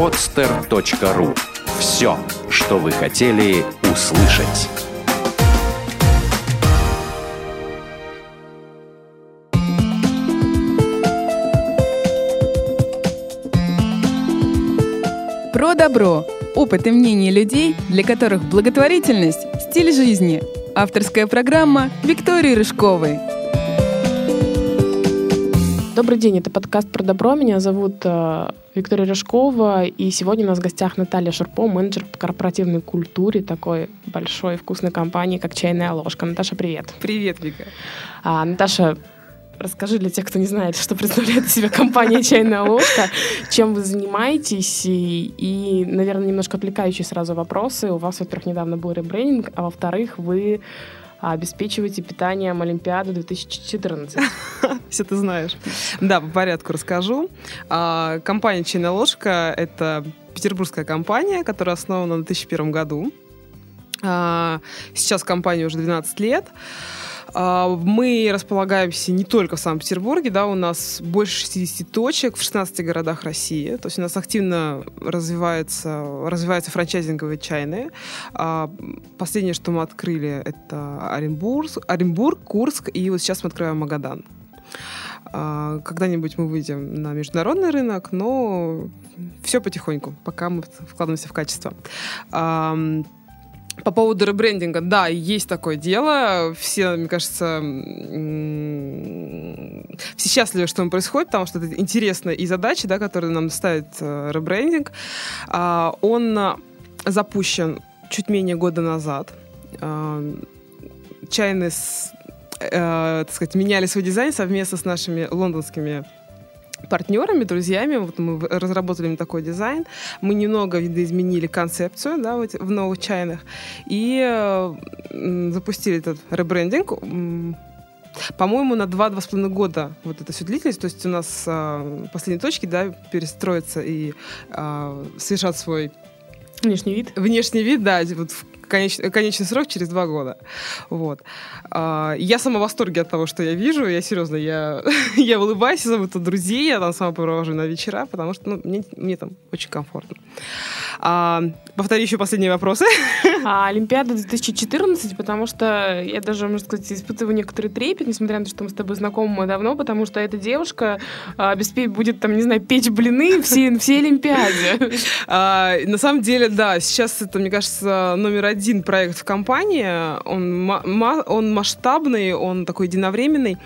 podster.ru Все, что вы хотели услышать. Про добро. Опыт и мнение людей, для которых благотворительность – стиль жизни. Авторская программа Виктории Рыжковой. Добрый день, это подкаст про добро. Меня зовут э, Виктория Рыжкова, и сегодня у нас в гостях Наталья Шурпо, менеджер по корпоративной культуре такой большой вкусной компании, как «Чайная ложка». Наташа, привет. Привет, Вика. А, Наташа, расскажи для тех, кто не знает, что представляет из себя компания «Чайная ложка», чем вы занимаетесь, и, и, наверное, немножко отвлекающие сразу вопросы. У вас, во-первых, недавно был ребрендинг, а во-вторых, вы обеспечиваете питанием Олимпиады 2014. Все ты знаешь. Да, по порядку расскажу. А, компания «Чайная ложка» — это петербургская компания, которая основана в 2001 году. А, сейчас компания уже 12 лет. А, мы располагаемся не только в Санкт-Петербурге, да, у нас больше 60 точек в 16 городах России. То есть у нас активно развивается, развиваются франчайзинговые чайные. А, последнее, что мы открыли, это Оренбург, Оренбург, Курск, и вот сейчас мы открываем Магадан. А, когда-нибудь мы выйдем на международный рынок, но все потихоньку, пока мы вкладываемся в качество. По поводу ребрендинга, да, есть такое дело. Все, мне кажется, все счастливы, что он происходит, потому что это интересно и задачи, да, которые нам ставит э, ребрендинг. А, он запущен чуть менее года назад. А, чайные, э, так сказать, меняли свой дизайн совместно с нашими лондонскими партнерами, друзьями. Вот мы разработали такой дизайн. Мы немного видоизменили концепцию да, вот в новых чайных и э, запустили этот ребрендинг. По-моему, на 2-2,5 года вот это все длительность. То есть у нас э, последние точки да, перестроятся и э, совершат свой Внешний вид? Внешний вид, да, вот в конечный, конечный срок через два года. Вот. А, я сама в восторге от того, что я вижу. Я серьезно, я, я улыбаюсь, зову тут друзей, я там сама провожу на вечера, потому что ну, мне, мне там очень комфортно. А, повтори еще последние вопросы. А, Олимпиада 2014, потому что я даже, можно сказать, испытываю некоторый трепет, несмотря на то, что мы с тобой знакомы давно, потому что эта девушка а, будет, там, не знаю, печь блины все, все Олимпиаде. А, на самом деле, да, сейчас это, мне кажется, номер один проект в компании. Он, он масштабный, он такой единовременный.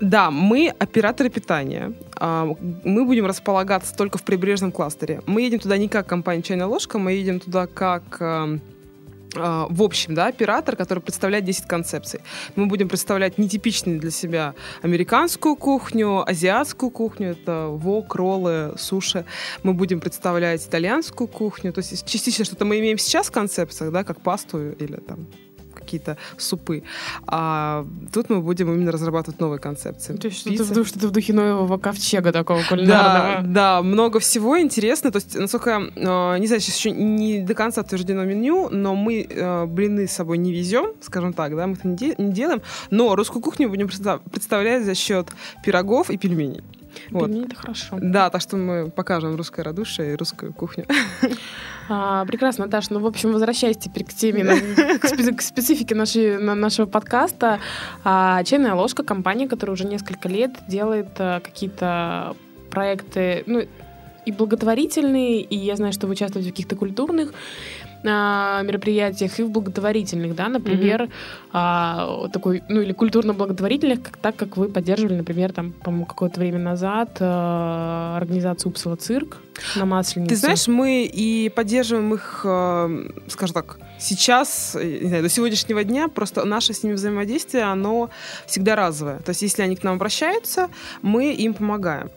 Да, мы операторы питания. А, мы будем располагаться только в прибрежном кластере. Мы едем туда не как компания «Чайная ложка», мы едем туда как а, в общем, да, оператор, который представляет 10 концепций. Мы будем представлять нетипичную для себя американскую кухню, азиатскую кухню, это вок, роллы, суши. Мы будем представлять итальянскую кухню, то есть частично что-то мы имеем сейчас в концепциях, да, как пасту или там какие-то супы. А тут мы будем именно разрабатывать новые концепции. То есть что-то, в, что в духе нового ковчега такого кулинарного. Да, да, много всего интересно. То есть, насколько, э, не знаю, сейчас еще не до конца утверждено меню, но мы э, блины с собой не везем, скажем так, да, мы это не делаем, но русскую кухню будем представлять за счет пирогов и пельменей. Вот. Пельмени — это хорошо. Да, так что мы покажем русское радушие и русскую кухню. А, прекрасно, Наташа. Ну, в общем, возвращаясь теперь к теме, к специфике нашей, нашего подкаста. А, Чайная ложка — компания, которая уже несколько лет делает а, какие-то проекты, ну, и благотворительные, и я знаю, что вы участвуете в каких-то культурных а, мероприятиях и в благотворительных, да, например, mm-hmm. а, такой, ну или культурно-благотворительных, как, так как вы поддерживали, например, там, по-моему, какое-то время назад а, организацию Упсала цирк на Масленицу. Ты знаешь, мы и поддерживаем их, а, скажем так, сейчас, не знаю, до сегодняшнего дня, просто наше с ними взаимодействие, оно всегда разовое. То есть, если они к нам обращаются, мы им помогаем.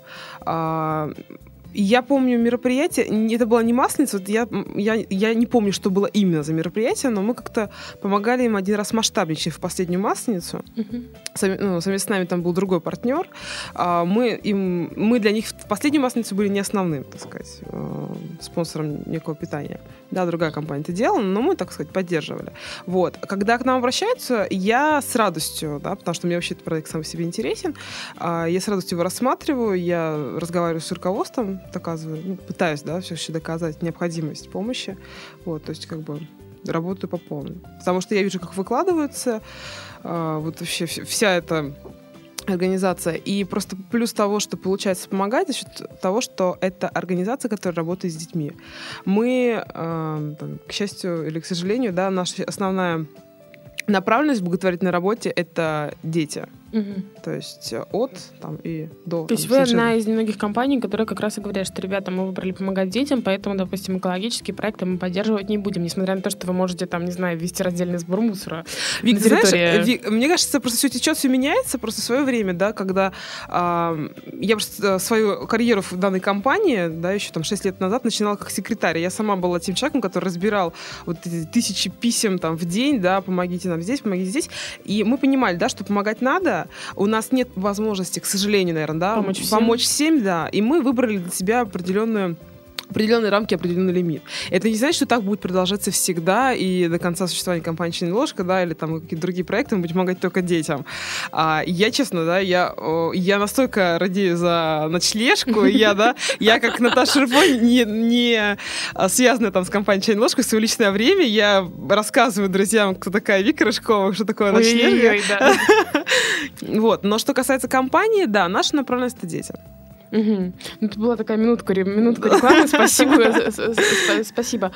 Я помню мероприятие, это была не масленица, вот я, я, я не помню, что было именно за мероприятие, но мы как-то помогали им один раз масштабнее, в последнюю масленицу. Uh-huh. Сами, ну, совместно с нами там был другой партнер. А, мы, им, мы для них в последнюю масленицу были не основным, так сказать. А, спонсором некого питания. Да, другая компания это делала, но мы, так сказать, поддерживали. Вот. Когда к нам обращаются, я с радостью, да, потому что мне вообще этот проект сам себе интересен, а, я с радостью его рассматриваю, я разговариваю с руководством, доказываю, ну, пытаюсь, да, все-таки доказать необходимость помощи. Вот, то есть, как бы, работаю по полной. Потому что я вижу, как выкладываются а, вот вообще вся эта организация. И просто плюс того, что получается помогать, за счет того, что это организация, которая работает с детьми. Мы, э, там, к счастью или к сожалению, да, наша основная направленность в благотворительной работе — это дети. Угу. То есть э, от там, и до. То есть вы одна из немногих компаний, которые как раз и говорят, что, ребята, мы выбрали помогать детям, поэтому, допустим, экологические проекты мы поддерживать не будем, несмотря на то, что вы можете там, не знаю, ввести раздельный сбор мусора. Вик, на территории... знаешь, Вик, мне кажется, просто все течет, все меняется, просто в свое время, да, когда э, я просто свою карьеру в данной компании, да, еще там 6 лет назад начинала как секретарь. Я сама была тем человеком, который разбирал вот эти тысячи писем там в день, да, помогите нам здесь, помогите здесь. И мы понимали, да, что помогать надо, у нас нет возможности, к сожалению, наверное, да, помочь всем, помочь всем да, и мы выбрали для себя определенную определенные рамки, определенный лимит. Это не значит, что так будет продолжаться всегда и до конца существования компании «Чайная ложка», да, или там какие-то другие проекты, мы будем помогать только детям. А, я, честно, да, я, я настолько радею за ночлежку, я, да, я как Наташа Рыпо, не, не связанная там с компанией «Чайная ложка», в свое личное время я рассказываю друзьям, кто такая Вика Рыжкова, что такое ночлежка. Вот, но что касается компании, да, наша направленность — это дети. Угу. Это была такая минутка, минутка рекламы. Спасибо. Спасибо.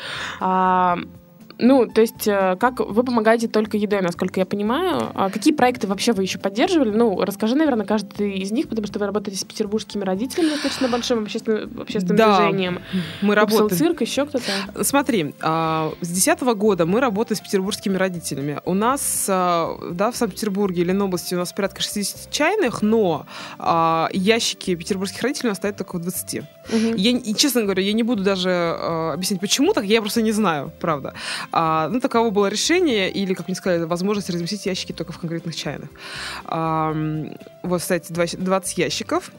А, ну, то есть, э, как вы помогаете только едой, насколько я понимаю. А какие проекты вообще вы еще поддерживали? Ну, расскажи, наверное, каждый из них, потому что вы работаете с петербургскими родителями, достаточно большим общественным, общественным да, движением. Мы работаем. цирк, еще кто-то? Смотри, а, с 2010 года мы работаем с петербургскими родителями. У нас, а, да, в Санкт-Петербурге или области у нас порядка 60 чайных, но ящики петербургских родителей у нас стоят только в 20. Угу. Я, и, честно говоря, я не буду даже объяснять, почему так, я просто не знаю, правда. А, ну, таково было решение, или, как мне сказали, возможность разместить ящики только в конкретных чайных. А, вот, кстати, 20 ящиков.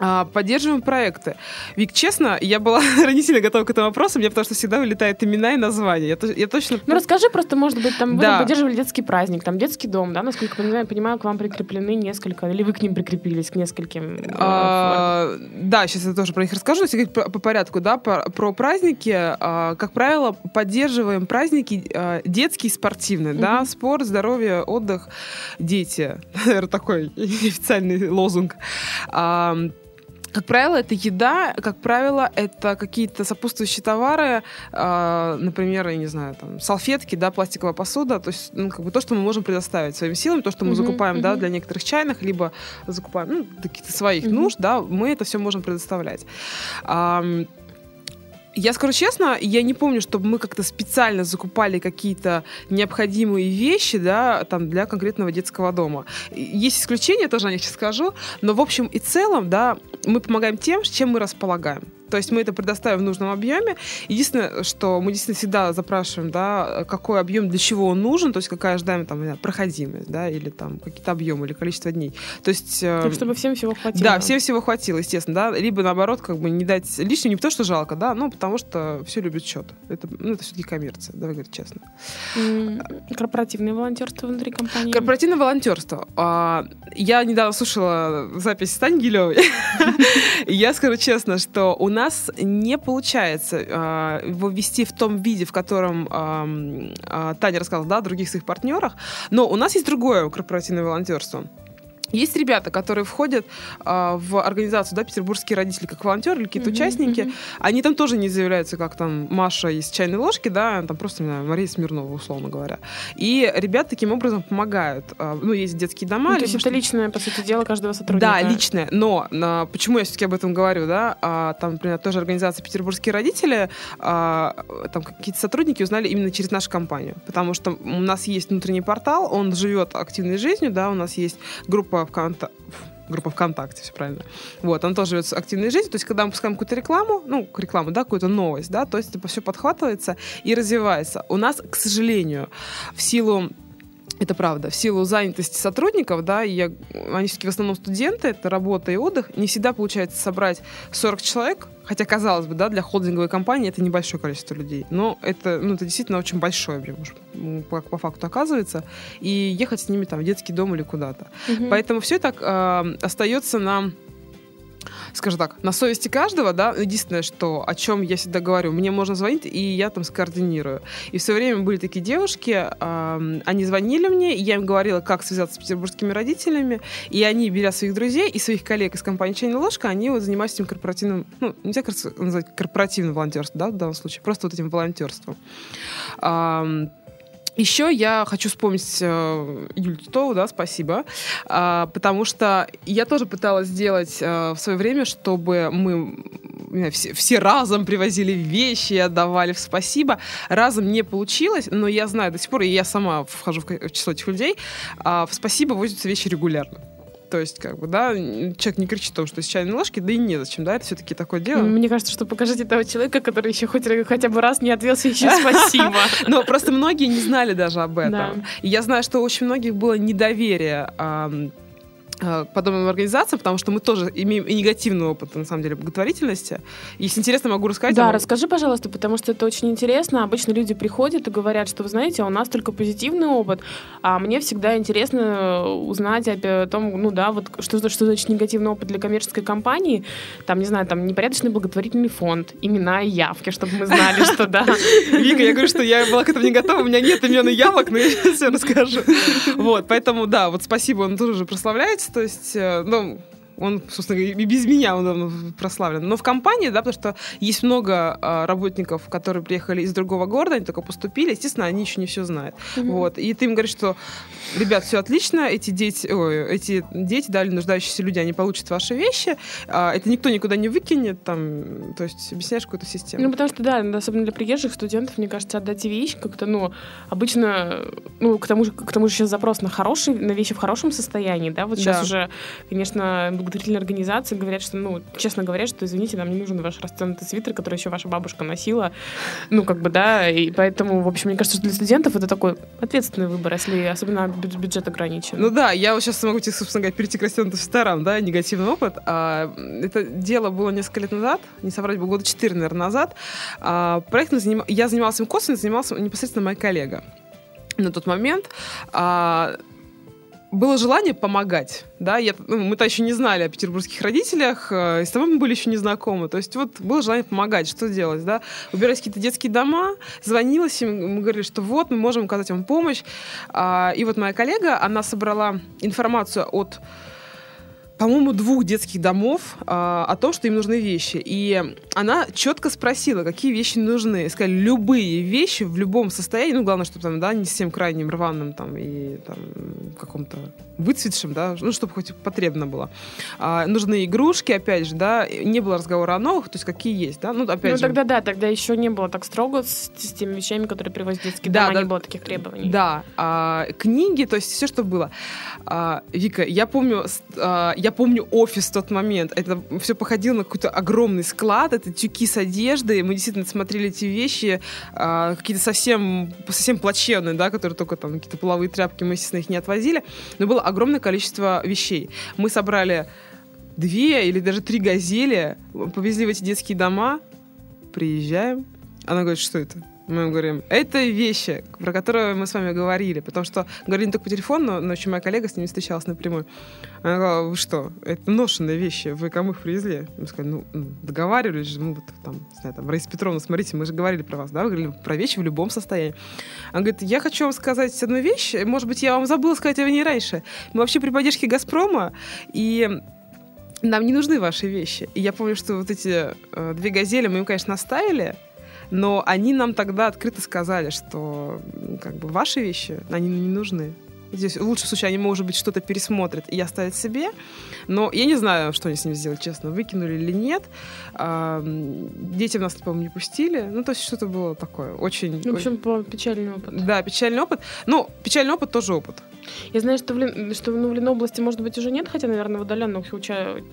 А, поддерживаем проекты. Вик, честно, я была ранительно готова к этому вопросу, мне потому что всегда вылетают имена и названия. Я, я точно... Ну, расскажи просто, может быть, там да. вы поддерживали детский праздник, там детский дом, да, насколько я понимаю, к вам прикреплены несколько, или вы к ним прикрепились, к нескольким? Э, а, да, сейчас я тоже про них расскажу, если говорить по, по порядку, да, про, про праздники. А, как правило, поддерживаем праздники а, детские, спортивные, mm-hmm. да, спорт, здоровье, отдых, дети. Наверное, такой официальный лозунг. А, как правило, это еда, как правило, это какие-то сопутствующие товары, э, например, я не знаю, там, салфетки, да, пластиковая посуда, то есть, ну, как бы то, что мы можем предоставить своими силами, то, что мы mm-hmm, закупаем, mm-hmm. да, для некоторых чайных, либо закупаем, ну, каких-то своих mm-hmm. нужд, да, мы это все можем предоставлять. Я скажу честно, я не помню, чтобы мы как-то специально закупали какие-то необходимые вещи, да, там, для конкретного детского дома. Есть исключения, тоже о них сейчас скажу, но в общем и целом, да, мы помогаем тем, чем мы располагаем. То есть мы это предоставим в нужном объеме. Единственное, что мы действительно всегда запрашиваем, да, какой объем для чего он нужен, то есть какая ожидаемая там, проходимость, да, или там какие-то объемы, или количество дней. То есть... Э, так, чтобы всем всего хватило. Да, всем всего хватило, естественно, да. Либо наоборот, как бы не дать лишнего, не потому что жалко, да, ну, потому что все любят счет. Это, ну, это все-таки коммерция, давай говорить честно. Корпоративное волонтерство внутри компании. Корпоративное волонтерство. А, я недавно слушала запись Стань Гилевой. Я скажу честно, что у нас не получается э, его ввести в том виде, в котором э, э, Таня рассказала, да, о других своих партнерах, но у нас есть другое корпоративное волонтерство. Есть ребята, которые входят э, в организацию, да, петербургские родители, как волонтеры или какие-то mm-hmm, участники. Mm-hmm. Они там тоже не заявляются, как там Маша из чайной ложки, да, там просто, не знаю, Мария Смирнова, условно говоря. И ребята таким образом помогают. Э, ну, есть детские дома. Ну, то есть это личное, по сути дела, каждого сотрудника. Да, личное. Но э, почему я все-таки об этом говорю, да? Э, там, например, тоже организация «Петербургские родители», э, там какие-то сотрудники узнали именно через нашу компанию. Потому что у нас есть внутренний портал, он живет активной жизнью, да, у нас есть группа группа ВКонтакте группа ВКонтакте, все правильно. Вот, он тоже живет активной жизнью. То есть, когда мы пускаем какую-то рекламу, ну, рекламу, да, какую-то новость, да, то есть это все подхватывается и развивается. У нас, к сожалению, в силу это правда. В силу занятости сотрудников, да, и я, они все-таки в основном студенты, это работа и отдых, не всегда получается собрать 40 человек Хотя, казалось бы, да, для холдинговой компании это небольшое количество людей. Но это, ну, это действительно очень большое, прям, по, по факту оказывается. И ехать с ними там в детский дом или куда-то. Угу. Поэтому все это э, остается на скажем так, на совести каждого, да, единственное, что, о чем я всегда говорю, мне можно звонить, и я там скоординирую. И все время были такие девушки, э, они звонили мне, и я им говорила, как связаться с петербургскими родителями, и они, беря своих друзей и своих коллег из компании «Чайная ложка», они вот занимаются этим корпоративным, ну, нельзя назвать корпоративным волонтерством, да, в данном случае, просто вот этим волонтерством. Э, еще я хочу вспомнить э, Юлю Титову, да, спасибо, э, потому что я тоже пыталась сделать э, в свое время, чтобы мы все, все разом привозили вещи и отдавали в спасибо. Разом не получилось, но я знаю до сих пор, и я сама вхожу в число этих людей, э, в спасибо возятся вещи регулярно. То есть, как бы, да, человек не кричит о том, что с чайной ложки, да и незачем, да, это все-таки такое дело. Мне кажется, что покажите того человека, который еще хоть хотя бы раз не ответил еще спасибо. Но просто многие не знали даже об этом. И я знаю, что очень многих было недоверие подобным организациям, потому что мы тоже имеем и негативный опыт, на самом деле, благотворительности. Если интересно, могу рассказать. Да, расскажи, пожалуйста, потому что это очень интересно. Обычно люди приходят и говорят, что, вы знаете, у нас только позитивный опыт, а мне всегда интересно узнать о том, ну да, вот что, что значит негативный опыт для коммерческой компании, там, не знаю, там, непорядочный благотворительный фонд, имена и явки, чтобы мы знали, что да. Вика, я говорю, что я была к этому не готова, у меня нет имен и явок, но я сейчас все расскажу. Вот, поэтому, да, вот спасибо, он тоже прославляется, то есть, э, ну, он, собственно, и без меня он давно прославлен. Но в компании, да, потому что есть много а, работников, которые приехали из другого города, они только поступили, естественно, они еще не все знают. Mm-hmm. Вот. И ты им говоришь, что, ребят, все отлично, эти дети, ой, эти дети, да, или нуждающиеся люди, они получат ваши вещи, а, это никто никуда не выкинет, там, то есть объясняешь какую-то систему. Ну, потому что, да, особенно для приезжих студентов, мне кажется, отдать вещи как-то, ну, обычно, ну, к тому же, к тому же сейчас запрос на хорошие, на вещи в хорошем состоянии, да, вот сейчас да. уже, конечно, благотворительные организации говорят, что, ну, честно говорят, что, извините, нам не нужен ваш расценутый свитер, который еще ваша бабушка носила. Ну, как бы, да, и поэтому, в общем, мне кажется, что для студентов это такой ответственный выбор, если особенно бюджет ограничен. Ну да, я вот сейчас могу тебе, собственно говоря, перейти к расценутым свитерам, да, негативный опыт. А, это дело было несколько лет назад, не соврать, было года 4, наверное, назад. А, проектом заним... я занималась им косвенно, занимался непосредственно моя коллега на тот момент. А, было желание помогать, да, я, ну, мы-то еще не знали о петербургских родителях, э, с тобой мы были еще не знакомы, то есть вот было желание помогать, что делать, да, убирать какие-то детские дома, звонилась им, мы говорили, что вот, мы можем оказать вам помощь, а, и вот моя коллега, она собрала информацию от по-моему, двух детских домов а, о том, что им нужны вещи. И она четко спросила, какие вещи нужны. Сказали, любые вещи в любом состоянии, ну, главное, чтобы там, да, не совсем крайним, рваным там и там каком-то выцветшем, да, ну, чтобы хоть потребно было. А, нужны игрушки, опять же, да, не было разговора о новых, то есть какие есть, да, ну, опять ну, же. тогда да, тогда еще не было так строго с, с теми вещами, которые привозят детские да, дома, да, не было таких требований. Да, а, книги, то есть все, что было. А, Вика, я помню, а, я помню офис в тот момент, это все походило на какой-то огромный склад, это тюки с одеждой, мы действительно смотрели эти вещи, а, какие-то совсем, совсем плачевные, да, которые только там какие-то половые тряпки, мы, естественно, их не отвозили, но было огромное количество вещей. Мы собрали две или даже три газели, повезли в эти детские дома, приезжаем. Она говорит, что это? Мы говорим, это вещи, про которые мы с вами говорили, потому что говорили не только по телефону, но еще моя коллега с ними встречалась напрямую. Она говорила, вы что, это ношенные вещи, вы кому их привезли? Мы сказали, ну, ну договаривались же, мы вот там, не знаю, там, Раиса Петровна, смотрите, мы же говорили про вас, да, вы говорили про вещи в любом состоянии. Она говорит, я хочу вам сказать одну вещь, может быть, я вам забыла сказать о ней раньше. Мы вообще при поддержке «Газпрома», и нам не нужны ваши вещи. И я помню, что вот эти э, две газели мы им, конечно, оставили, но они нам тогда открыто сказали, что как бы ваши вещи, они не нужны. Здесь в лучшем случае они, может быть, что-то пересмотрят и оставят себе. Но я не знаю, что они с ним сделали, честно, выкинули или нет. А, дети нас, по-моему, не пустили. Ну, то есть что-то было такое очень... В общем, очень... печальный опыт. Да, печальный опыт. Ну, печальный опыт тоже опыт. Я знаю, что в, Лен... что ну, в Ленобласти, может быть, уже нет, хотя, наверное, в удаленных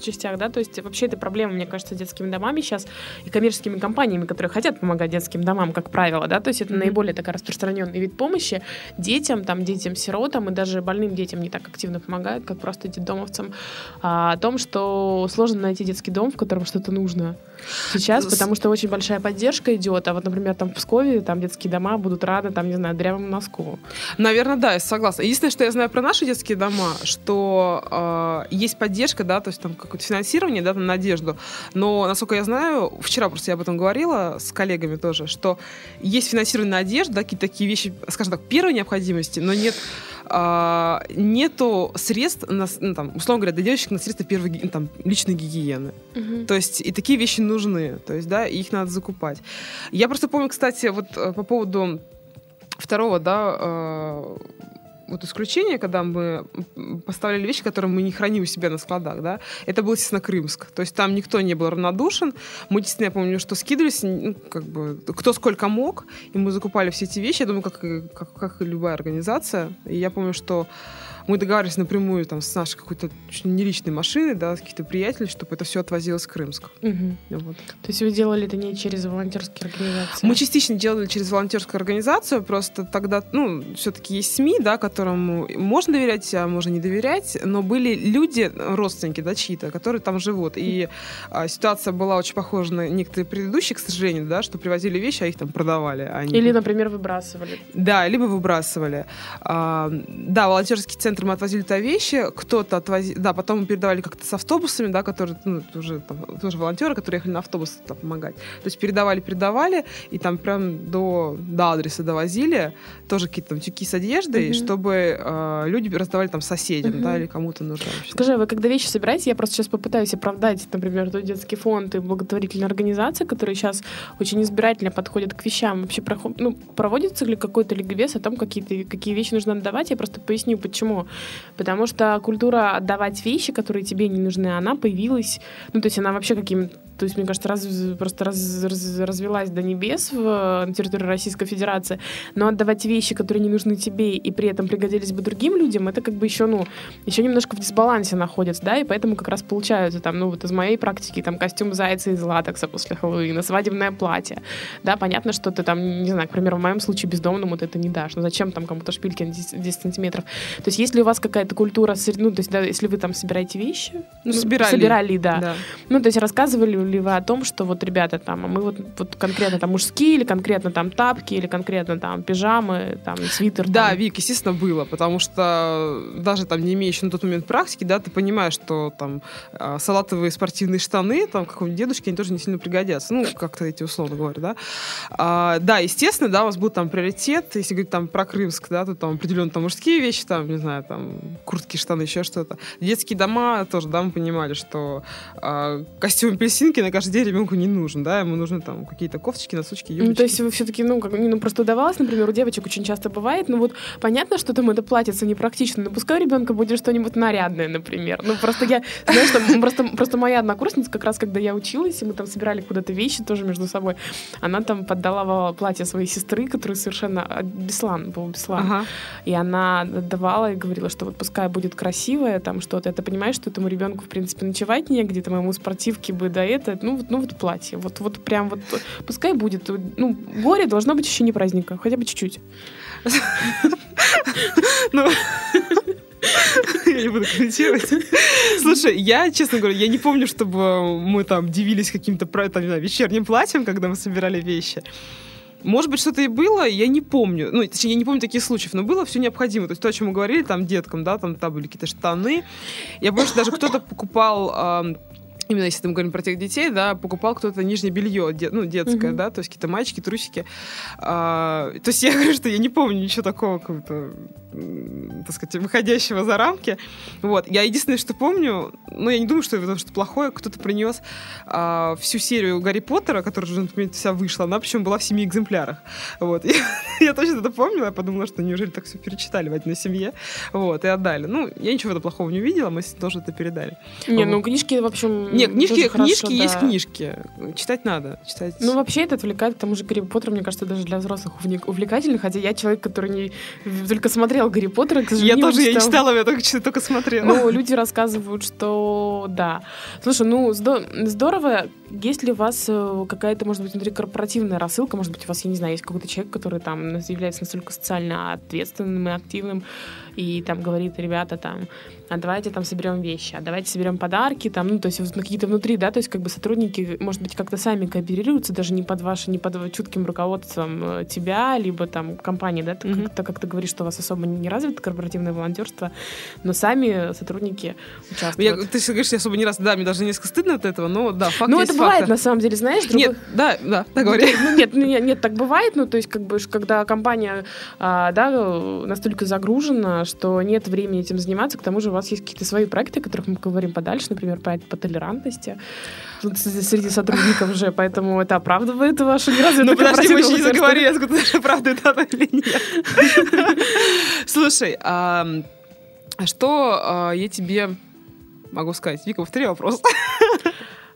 частях, да, то есть вообще это проблема, мне кажется, с детскими домами сейчас и коммерческими компаниями, которые хотят помогать детским домам, как правило, да, то есть это mm-hmm. наиболее такая распространенный вид помощи детям, там, детям-сиротам, и даже больным детям не так активно помогают, как просто детдомовцам, а, о том, что сложно найти детский дом, в котором что-то нужно сейчас, потому что очень большая поддержка идет, а вот, например, там в Пскове там детские дома будут рады, там, не знаю, дрявому носку. Наверное, да, я согласна. Единственное, что я знаю про наши детские дома, что э, есть поддержка, да, то есть там какое-то финансирование, да, на надежду, но, насколько я знаю, вчера просто я об этом говорила с коллегами тоже, что есть финансирование на одежду, да, какие-то такие вещи, скажем так, первой необходимости, но нет а, нету средств, на, ну, там, условно говоря, для девочек на средства первой там, личной гигиены. Угу. То есть и такие вещи нужны, то есть, да, их надо закупать. Я просто помню, кстати, вот э, по поводу второго, да, э, вот исключение, когда мы поставляли вещи, которые мы не храним у себя на складах, да, это был, естественно, Крымск. То есть там никто не был равнодушен. Мы, действительно, я помню, что скидывались, ну, как бы, кто сколько мог, и мы закупали все эти вещи, я думаю, как, как, как и любая организация. И я помню, что мы договаривались напрямую там, с нашей какой-то не личной машиной, да, с каких-то приятелей, чтобы это все отвозилось в Крымск. Угу. Вот. То есть вы делали это не через волонтерские организации? Мы частично делали через волонтерскую организацию, просто тогда, ну, все-таки есть СМИ, да, которым можно доверять, а можно не доверять, но были люди, родственники, да, чьи-то, которые там живут. И а, ситуация была очень похожа на некоторые предыдущие, к сожалению, да, что привозили вещи, а их там продавали. А они... Или, например, выбрасывали. Да, либо выбрасывали. А, да, волонтерский центр центр мы отвозили туда вещи, кто-то отвозил, да, потом мы передавали как-то с автобусами, да, которые, ну, уже там, тоже волонтеры, которые ехали на автобус там, помогать. То есть передавали, передавали, и там прям до, до адреса довозили, тоже какие-то там тюки с одеждой, mm-hmm. чтобы э, люди раздавали там соседям, mm-hmm. да, или кому-то нужно. Скажи, а вы когда вещи собираете, я просто сейчас попытаюсь оправдать, например, тот детский фонд и благотворительная организация, которые сейчас очень избирательно подходят к вещам. Вообще ну, проводится ли какой-то ликбез о том, какие, какие вещи нужно отдавать? Я просто поясню, почему. Потому что культура отдавать вещи, которые тебе не нужны, она появилась, ну, то есть она вообще каким-то то есть, мне кажется, раз, просто раз, раз, развелась до небес в, на территории Российской Федерации, но отдавать вещи, которые не нужны тебе и при этом пригодились бы другим людям, это как бы еще, ну, еще немножко в дисбалансе находится, да, и поэтому как раз получаются там, ну, вот из моей практики, там, костюм зайца из латекса после Хэллоуина, свадебное платье, да, понятно, что ты там, не знаю, к примеру, в моем случае бездомному вот это не дашь, ну, зачем там кому-то шпильки на 10, 10 сантиметров, то есть если у вас какая-то культура, ну, то есть, да, если вы там собираете вещи, ну, собирали, собирали, да, да, ну, то есть рассказывали ли вы о том, что вот, ребята, там, а мы вот, вот конкретно там мужские, или конкретно там тапки, или конкретно там пижамы, там, свитер? Да, там. Вик, естественно, было, потому что даже там не имеющий на тот момент практики, да, ты понимаешь, что там а, салатовые спортивные штаны, там, какому-нибудь дедушке, они тоже не сильно пригодятся. Ну, как-то эти условно говоря, да. А, да, естественно, да, у вас будет там приоритет, если говорить там про Крымск, да, то там определенно там мужские вещи, там, не знаю, там, куртки, штаны, еще что-то. Детские дома тоже, да, мы понимали, что а, костюм апельсинки на каждый день ребенку не нужен, да, ему нужны там какие-то кофточки, носочки, юбочки. Ну, то есть вы все-таки, ну, как, ну, просто удавалось, например, у девочек очень часто бывает, ну, вот понятно, что там это платьице непрактично, но пускай у ребенка будет что-нибудь нарядное, например. Ну, просто я, знаешь, там, просто, просто моя однокурсница, как раз когда я училась, и мы там собирали куда-то вещи тоже между собой, она там поддала платье своей сестры, которая совершенно... А, Беслан был Беслан. Ага. И она давала и говорила, что вот пускай будет красивое, там что-то. Это понимаешь, что этому ребенку, в принципе, ночевать негде, там ему спортивки бы да это, ну, ну вот платье. Вот, вот прям вот, пускай будет. Ну, горе должно быть еще не праздника, хотя бы чуть-чуть. Ну, я не буду комментировать. Слушай, я, честно говоря, я не помню, чтобы мы там дивились каким-то там, знаю, вечерним платьем, когда мы собирали вещи. Может быть, что-то и было, я не помню. Ну, точнее, я не помню таких случаев, но было все необходимо. То есть то, о чем мы говорили, там, деткам, да, там, там были какие-то штаны. Я что даже кто-то покупал именно если мы говорим про тех детей, да, покупал кто-то нижнее белье, де, ну, детское, uh-huh. да, то есть какие-то мальчики, трусики. А, то есть я говорю, что я не помню ничего такого, какого-то, так сказать, выходящего за рамки. Вот. Я единственное, что помню, ну, я не думаю, что это что плохое, кто-то принес а, всю серию Гарри Поттера, которая уже, например, вся вышла, она причем была в семи экземплярах. Вот. Я, я точно это помню, я подумала, что неужели так все перечитали в одной семье. Вот, и отдали. Ну, я ничего в этом плохого не видела, мы тоже это передали. Не, вот. ну, книжки, в общем, нет, книжки, книжки хорошо, есть да. книжки. Читать надо. Читать. Ну, вообще это отвлекает, к тому же Гарри Поттер, мне кажется, даже для взрослых увлекательный, хотя я человек, который не только смотрел Гарри Поттера, к Я тоже, я не читала, я только, только смотрела. Ну, люди рассказывают, что да. Слушай, ну, здорово, есть ли у вас э, какая-то, может быть, внутрикорпоративная рассылка? Может быть, у вас, я не знаю, есть какой-то человек, который там является настолько социально ответственным и активным, и там говорит, ребята, там, а давайте там соберем вещи, а давайте соберем подарки, там, ну, то есть какие-то внутри, да, то есть как бы сотрудники, может быть, как-то сами кооперируются, даже не под ваше, не под чутким руководством э, тебя, либо там компании, да, mm-hmm. как, так как ты говоришь, что у вас особо не развито корпоративное волонтерство, но сами сотрудники участвуют. Я, ты говоришь, я особо не раз, да, мне даже несколько стыдно от этого, но да, факт Ну, это бывает, факты. на самом деле, знаешь? Другой... Нет, да, да, так говори. Ну, нет, нет, нет, так бывает, ну, то есть, как бы, когда компания, а, да, настолько загружена, что нет времени этим заниматься, к тому же у вас есть какие-то свои проекты, о которых мы говорим подальше, например, проект по толерантности среди сотрудников уже, поэтому это оправдывает вашу неразвитую Ну, подожди, мы еще не заговорили, откуда это оправдывает это или нет. Слушай, а что а, я тебе могу сказать? Вика, повтори вопрос.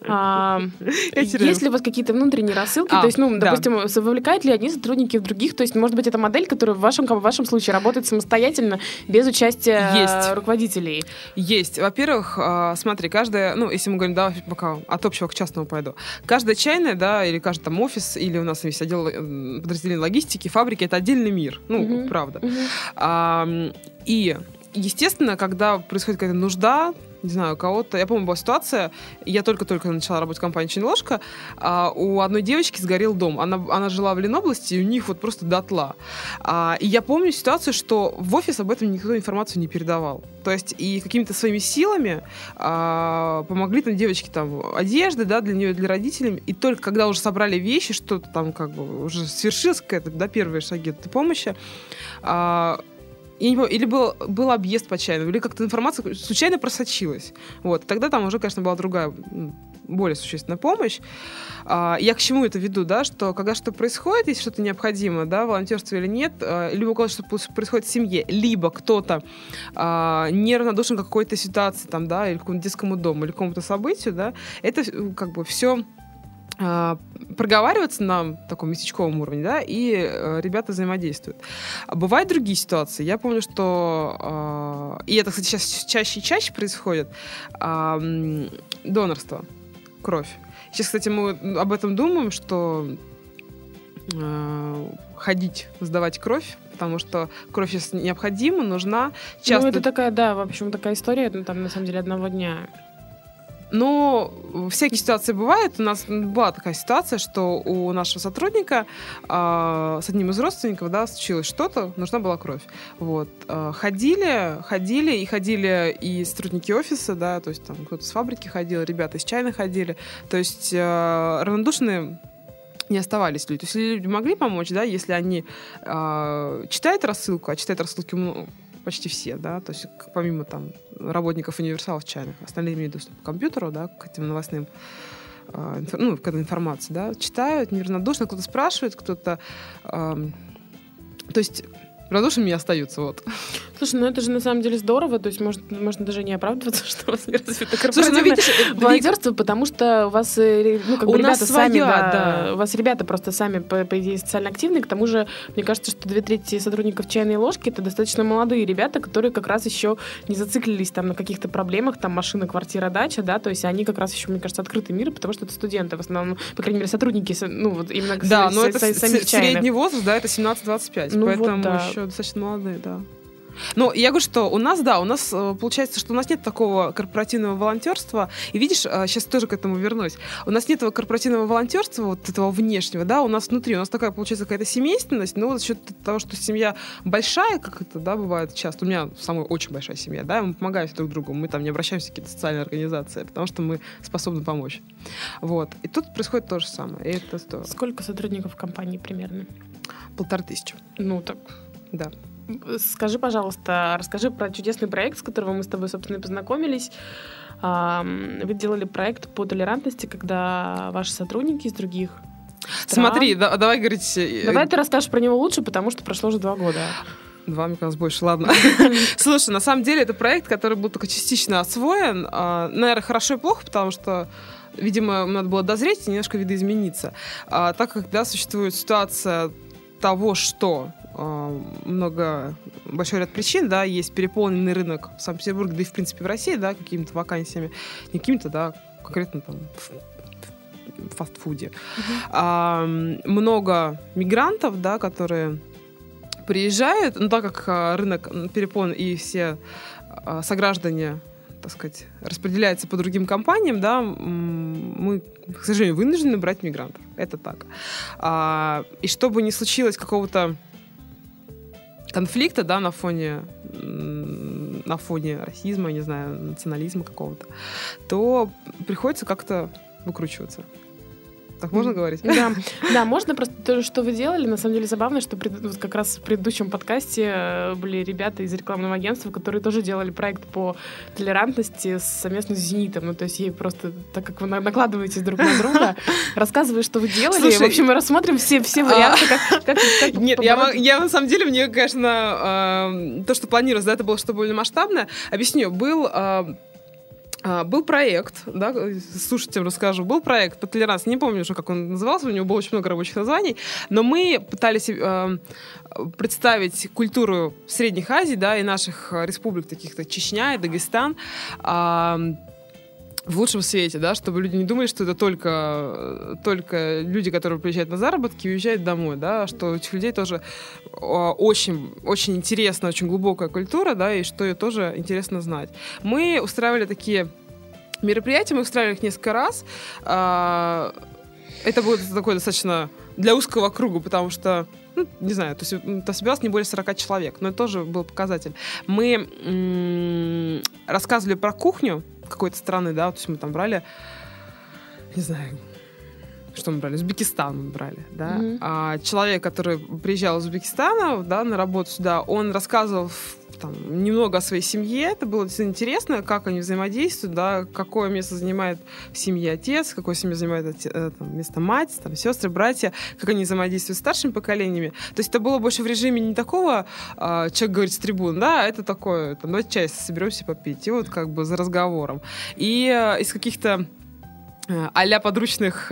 А, есть ли вас какие-то внутренние рассылки? А, то есть, ну, да. допустим, вовлекают ли одни сотрудники в других? То есть, может быть, это модель, которая в вашем, в вашем случае работает самостоятельно, без участия есть. руководителей? Есть. Во-первых, а, смотри, каждая, ну, если мы говорим, да, пока от общего к частному пойду, каждая чайная, да, или каждый там офис, или у нас есть отдел подразделения логистики, фабрики, это отдельный мир. Ну, угу. правда. Угу. А, и естественно, когда происходит какая-то нужда, не знаю, кого-то... Я помню, была ситуация, я только-только начала работать в компании «Чинложка», а у одной девочки сгорел дом. Она, она жила в Ленобласти, и у них вот просто дотла. А, и я помню ситуацию, что в офис об этом никто информацию не передавал. То есть и какими-то своими силами а, помогли там девочке там одежды, да, для нее, для родителей. И только когда уже собрали вещи, что-то там как бы уже свершилось какая-то, да, первые шаги этой помощи, а, я не помню, или был, был объезд по чайному, или как-то информация случайно просочилась. Вот. Тогда там уже, конечно, была другая, более существенная помощь. А, я к чему это веду, да, что когда что-то происходит, если что-то необходимо, да, волонтерство или нет, а, либо у кого-то что-то происходит в семье, либо кто-то а, неравнодушен к какой-то ситуации, там, да, или к какому-то детскому дому, или к какому-то событию, да, это как бы все проговариваться на таком местечковом уровне, да, и э, ребята взаимодействуют. А бывают другие ситуации. Я помню, что, э, и это, кстати, сейчас чаще и чаще происходит, э, донорство, кровь. Сейчас, кстати, мы об этом думаем, что э, ходить, сдавать кровь, потому что кровь сейчас необходима, нужна. Часто... Ну, это такая, да, в общем, такая история, ну, там, на самом деле, одного дня но всякие ситуации бывают. У нас была такая ситуация, что у нашего сотрудника э, с одним из родственников да, случилось что-то, нужна была кровь. Вот. Э, ходили, ходили, и ходили и сотрудники офиса, да, то есть там кто-то с фабрики ходил, ребята из чайной ходили. То есть э, равнодушные не оставались люди. То есть люди могли помочь, да, если они э, читают рассылку, а читают рассылки ну, почти все, да, то есть помимо там работников универсалов чайных, остальные имеют доступ к компьютеру, да, к этим новостным э, ну, к этой информации, да, читают неравнодушно, кто-то спрашивает, кто-то... Э, то есть равнодушными остаются, вот. Слушай, ну это же на самом деле здорово, то есть может, можно даже не оправдываться, что у вас не развито корпоративное ну, видишь, волонтерство, потому что у вас, э, ну, как бы у ребята нас сами, да, да, у вас ребята просто сами, по, по идее, социально активные, к тому же, мне кажется, что две трети сотрудников чайной ложки это достаточно молодые ребята, которые как раз еще не зациклились там на каких-то проблемах, там машина, квартира, дача, да, то есть они как раз еще, мне кажется, открытый мир, потому что это студенты, в основном, по крайней мере, сотрудники, ну, вот именно Да, но это средний возраст, да, это 17-25, ну, поэтому вот, да. еще достаточно молодые, да. Ну, я говорю, что у нас, да, у нас э, получается, что у нас нет такого корпоративного волонтерства. И видишь, сейчас э, тоже к этому вернусь. У нас нет этого корпоративного волонтерства, вот этого внешнего, да, у нас внутри, у нас такая, получается, какая-то семейственность, но за счет того, что семья большая, как это, да, бывает часто. У меня самая очень большая семья, да, мы помогаем друг другу, мы там не обращаемся в какие-то социальные организации, потому что мы способны помочь. Вот. И тут происходит то же самое, и это здорово. Сколько сотрудников компании примерно? Полторы тысячи. Ну, так да. Скажи, пожалуйста, расскажи про чудесный проект, с которым мы с тобой, собственно, и познакомились. Вы делали проект по толерантности, когда ваши сотрудники из других стран... Смотри, да, давай говорить... Э, давай ты расскажешь про него лучше, потому что прошло уже два года. Два, мне кажется, больше, ладно. Слушай, на самом деле это проект, который был только частично освоен. А, наверное, хорошо и плохо, потому что видимо, надо было дозреть и немножко видоизмениться. А, так как, да, существует ситуация того, что много, большой ряд причин, да, есть переполненный рынок в Санкт-Петербурге, да и, в принципе, в России, да, какими-то вакансиями, не какими-то, да, конкретно там фастфуде. Uh-huh. А, много мигрантов, да, которые приезжают, ну, так как а, рынок перепон и все а, сограждане так сказать, распределяется по другим компаниям, да, мы, к сожалению, вынуждены брать мигрантов. Это так. А, и чтобы не случилось какого-то конфликта, да, на фоне на фоне расизма, не знаю, национализма какого-то, то приходится как-то выкручиваться. Так можно говорить? Да, да, можно просто то, что вы делали, на самом деле забавно, что пред, вот как раз в предыдущем подкасте э, были ребята из рекламного агентства, которые тоже делали проект по толерантности совместно с Зенитом. Ну, то есть ей просто, так как вы накладываетесь друг на друга, рассказываю, что вы делали. Слушай, в общем, мы рассмотрим все, все варианты, как, как, как Нет, я, я на самом деле, мне, конечно, э, то, что планировалось, да, это было что более масштабное. Объясню, был э, а, был проект, да, слушайте, расскажу, был проект по толерантности, не помню уже, как он назывался, у него было очень много рабочих названий, но мы пытались э, представить культуру Средних Азий, да, и наших республик, таких как Чечня и Дагестан, э, в лучшем свете, да, чтобы люди не думали, что это только, только люди, которые приезжают на заработки и уезжают домой, да, что у этих людей тоже а, очень, очень интересная, очень глубокая культура, да, и что ее тоже интересно знать. Мы устраивали такие мероприятия, мы устраивали их несколько раз. А, это будет такой достаточно для узкого круга, потому что ну, не знаю, то есть собиралось не более 40 человек, но это тоже был показатель. Мы м- рассказывали про кухню, какой-то страны, да, то есть мы там брали, не знаю, что мы брали? Узбекистан мы брали, да. Mm-hmm. А человек, который приезжал из Узбекистана, да, на работу сюда, он рассказывал там, немного о своей семье. Это было действительно интересно, как они взаимодействуют, да, какое место занимает в семье отец, какое семье занимает э, там, место мать, там, сестры, братья, как они взаимодействуют с старшими поколениями. То есть это было больше в режиме не такого, э, человек говорит с трибун, да, а это такое, там, давайте чай соберемся попить, и вот как бы за разговором. И э, из каких-то а подручных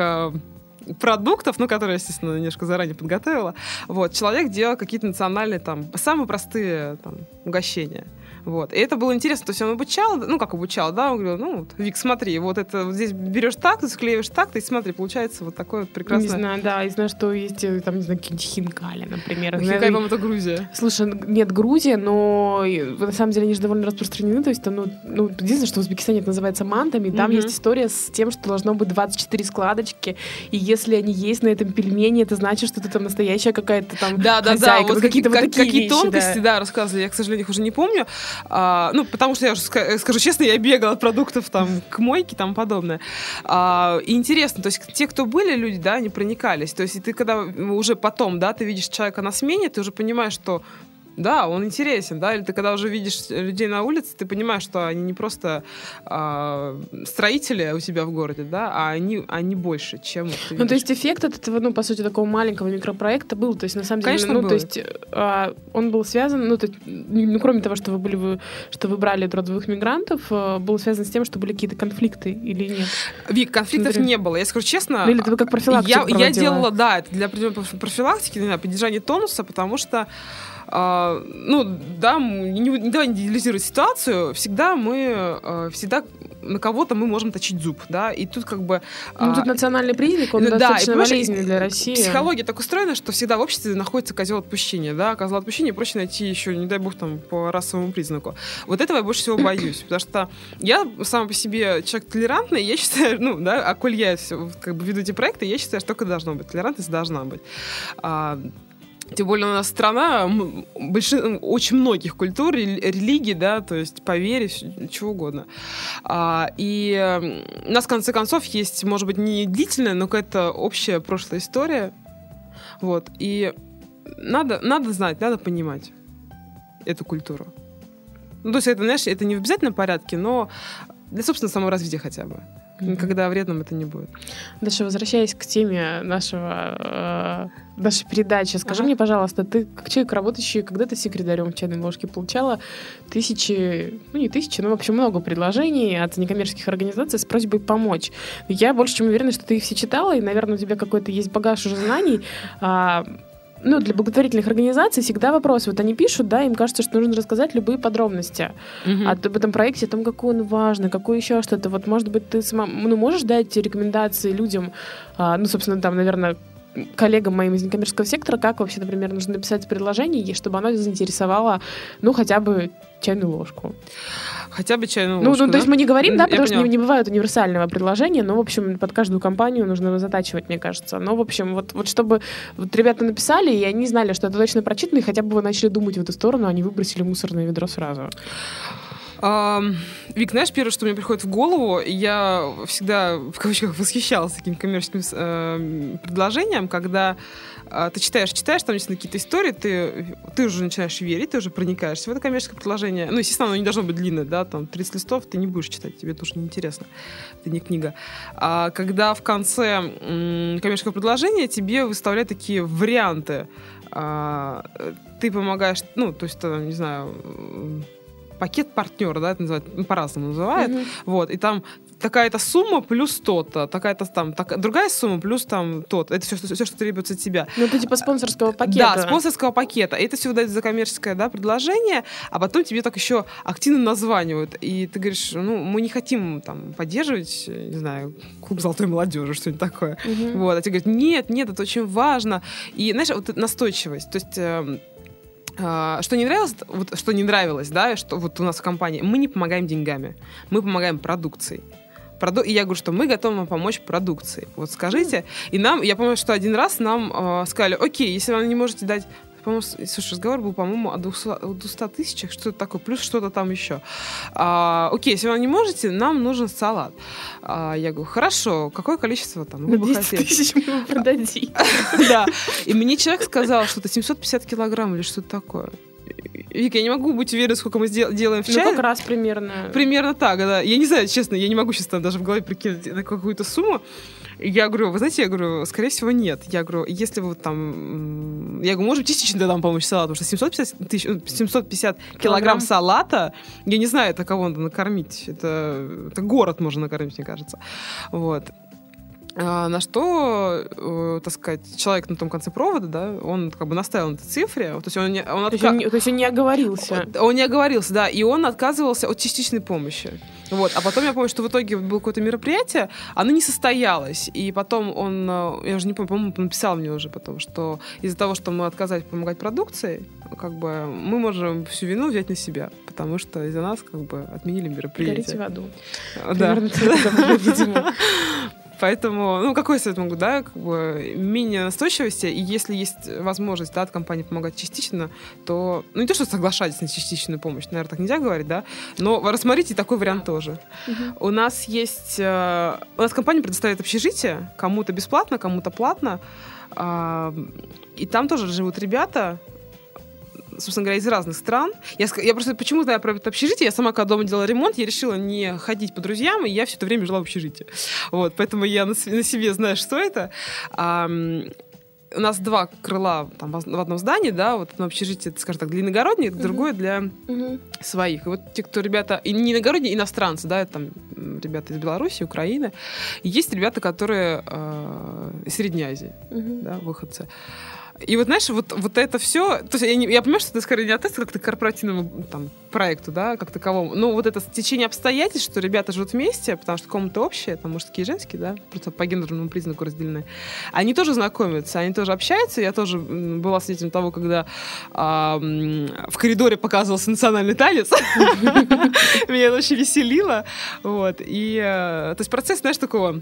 продуктов, ну, которые, естественно, немножко заранее подготовила, вот, человек делал какие-то национальные, там, самые простые там, угощения. Вот. И это было интересно. То есть он обучал, ну, как обучал, да, он говорил, ну, вот, Вик, смотри, вот это вот здесь берешь так, ты склеиваешь так, и смотри, получается вот такое вот прекрасное... Не знаю, да, и знаю, что есть, э, там, не знаю, какие-нибудь хинкали, например. Хинкали, по-моему, это Грузия. Слушай, нет, Грузия, но на самом деле они же довольно распространены, то есть, там, ну, ну единственное, что в Узбекистане это называется мантами, там mm-hmm. есть история с тем, что должно быть 24 складочки, и если они есть на этом пельмене, это значит, что ты там настоящая какая-то там Да, да, да, вот какие-то как, вот такие какие вещи, тонкости, да. да, рассказывали, я, к сожалению, их уже не помню. А, ну, потому что я уже скажу честно, я бегала от продуктов там к мойке и тому подобное. А, и интересно, то есть те, кто были люди, да, они проникались. То есть и ты когда уже потом, да, ты видишь человека на смене, ты уже понимаешь, что да, он интересен, да, или ты когда уже видишь людей на улице, ты понимаешь, что они не просто э, строители у тебя в городе, да, а они, они больше, чем... Ну, то есть эффект от этого, ну, по сути, такого маленького микропроекта был, то есть на самом деле, Конечно, ну, был. то есть э, он был связан, ну, то, ну, кроме того, что вы были, вы, что вы брали трудовых мигрантов, э, был связан с тем, что были какие-то конфликты или нет? Вик, конфликтов Например? не было, я скажу честно. Ну, или это вы как профилактику я, я делала, да, это для профилактики, знаю, поддержания тонуса, потому что а, ну, да, не, не давай идеализировать ситуацию, всегда мы, а, всегда на кого-то мы можем точить зуб, да, и тут как бы... Ну, тут а, национальный признак, он да, достаточно и, болезненный для России. Психология так устроена, что всегда в обществе находится козел отпущения, да, козел отпущения проще найти еще, не дай бог, там, по расовому признаку. Вот этого я больше всего боюсь, потому что я сама по себе человек толерантный, я считаю, ну, да, а коль я как бы веду эти проекты, я считаю, что только должно быть, толерантность должна быть. Тем более у нас страна большин, очень многих культур, религий, да, то есть поверить, чего угодно. А, и у нас, в конце концов, есть, может быть, не длительная, но какая-то общая прошлая история. Вот. И надо, надо знать, надо понимать эту культуру. Ну, то есть это, знаешь, это не в обязательном порядке, но для собственного саморазвития хотя бы. Никогда вредным это не будет. Даша, возвращаясь к теме нашего, э, нашей передачи, скажи ага. мне, пожалуйста, ты как человек, работающий когда-то секретарем в чайной ложке, получала тысячи, ну не тысячи, но, в общем, много предложений от некоммерческих организаций с просьбой помочь. Я больше чем уверена, что ты их все читала, и, наверное, у тебя какой-то есть багаж уже знаний. А, ну, для благотворительных организаций всегда вопрос. Вот они пишут, да, им кажется, что нужно рассказать любые подробности mm-hmm. об этом проекте, о том, какой он важный, какой еще что-то. Вот, может быть, ты сама, ну, можешь дать рекомендации людям, а, ну, собственно, там, наверное, коллегам моим из некоммерческого сектора, как вообще, например, нужно написать предложение, чтобы оно заинтересовало, ну, хотя бы чайную ложку. Хотя бы чайную ну, ложку, Ну, да? то есть мы не говорим, да, потому Я что не, не бывает универсального предложения, но, в общем, под каждую компанию нужно затачивать, мне кажется. Но, в общем, вот, вот чтобы вот ребята написали, и они знали, что это точно прочитано, и хотя бы вы начали думать в эту сторону, они выбросили мусорное ведро сразу. Вик, знаешь, первое, что мне приходит в голову, я всегда в кавычках восхищалась таким коммерческим э, предложением, когда э, ты читаешь, читаешь, там есть какие-то истории, ты, ты уже начинаешь верить, ты уже проникаешься в это коммерческое предложение. Ну, естественно, оно не должно быть длинное, да, там 30 листов ты не будешь читать, тебе тоже неинтересно. Это не книга. А когда в конце м, коммерческого предложения тебе выставляют такие варианты, а, ты помогаешь, ну, то есть, не знаю, пакет партнера, да, это называют, ну, по-разному называют, mm-hmm. вот, и там такая-то сумма плюс то-то, такая-то там, так, другая сумма плюс там тот. Это все, что, все, что требуется от тебя. Ну, это типа спонсорского пакета. Да, спонсорского пакета. И это все выдается за коммерческое да, предложение, а потом тебе так еще активно названивают. И ты говоришь, ну, мы не хотим там поддерживать, не знаю, клуб золотой молодежи, что-нибудь такое. Угу. Вот. А тебе говорят, нет, нет, это очень важно. И, знаешь, вот настойчивость. То есть эм, а, что не нравилось, вот, что не нравилось, да, что вот у нас в компании, мы не помогаем деньгами, мы помогаем продукцией. Проду... И я говорю, что мы готовы вам помочь продукции. Вот скажите. И нам, я помню, что один раз нам э, сказали, окей, если вы не можете дать по-моему, слушай, разговор был, по-моему, о 200, 200 тысячах, что-то такое, плюс что-то там еще. А, окей, если вы не можете, нам нужен салат. А, я говорю, хорошо, какое количество там вы бы хотели? тысяч мы его продадим. Да, и мне человек сказал, что это 750 килограмм или что-то такое. Вика, я не могу быть уверена, сколько мы делаем в чае. Ну, как раз примерно. Примерно так, да. Я не знаю, честно, я не могу сейчас там даже в голове прикинуть на какую-то сумму. Я говорю, вы знаете, я говорю, скорее всего, нет. Я говорю, если вы там... Я говорю, можем частично дам помощь салату, потому что 750, тысяч, 750 килограмм, килограмм салата, я не знаю, это кого надо накормить. Это, это город можно накормить, мне кажется. Вот. А, на что, э, так сказать, человек на том конце провода, да, он как бы наставил на этой цифре. То есть он не, он отка... то, есть он, то есть он не оговорился. Он, он не оговорился, да, и он отказывался от частичной помощи. Вот. А потом я помню, что в итоге было какое-то мероприятие, оно не состоялось. И потом он, э, я уже не помню, по-моему, написал мне уже потом, что из-за того, что мы отказались помогать продукции, как бы мы можем всю вину взять на себя, потому что из-за нас как бы отменили мероприятие. Горите в аду. Да. Примерно, Поэтому, ну, какой совет могу, да, как бы менее настойчивости, и если есть возможность, да, от компании помогать частично, то, ну, не то, что соглашайтесь на частичную помощь, наверное, так нельзя говорить, да, но рассмотрите такой вариант тоже. Угу. У нас есть, э, у нас компания предоставляет общежитие, кому-то бесплатно, кому-то платно, и там тоже живут ребята, собственно говоря, из разных стран. Я, я просто почему я про это общежитие, я сама, когда дома делала ремонт, я решила не ходить по друзьям, и я все это время жила в общежитии. Вот, поэтому я на, на себе знаю, что это. А, у нас два крыла там, в одном здании, да, вот одно общежитие, скажем так, для иногородних, uh-huh. другое для uh-huh. своих. И вот те, кто ребята, и не иногородние, иностранцы, да, это там ребята из Беларуси, Украины. И есть ребята, которые э, из Средней Азии, uh-huh. да, выходцы. И вот, знаешь, вот, вот это все... То есть я, не, я понимаю, что это скорее не относится как-то к корпоративному там, проекту, да, как таковому. Но вот это течение обстоятельств, что ребята живут вместе, потому что комнаты общие, там мужские и женские, да, просто по гендерному признаку разделены. Они тоже знакомятся, они тоже общаются. Я тоже была свидетелем того, когда а, в коридоре показывался национальный танец. Меня это очень веселило. Вот. И, э, то есть процесс, знаешь, такого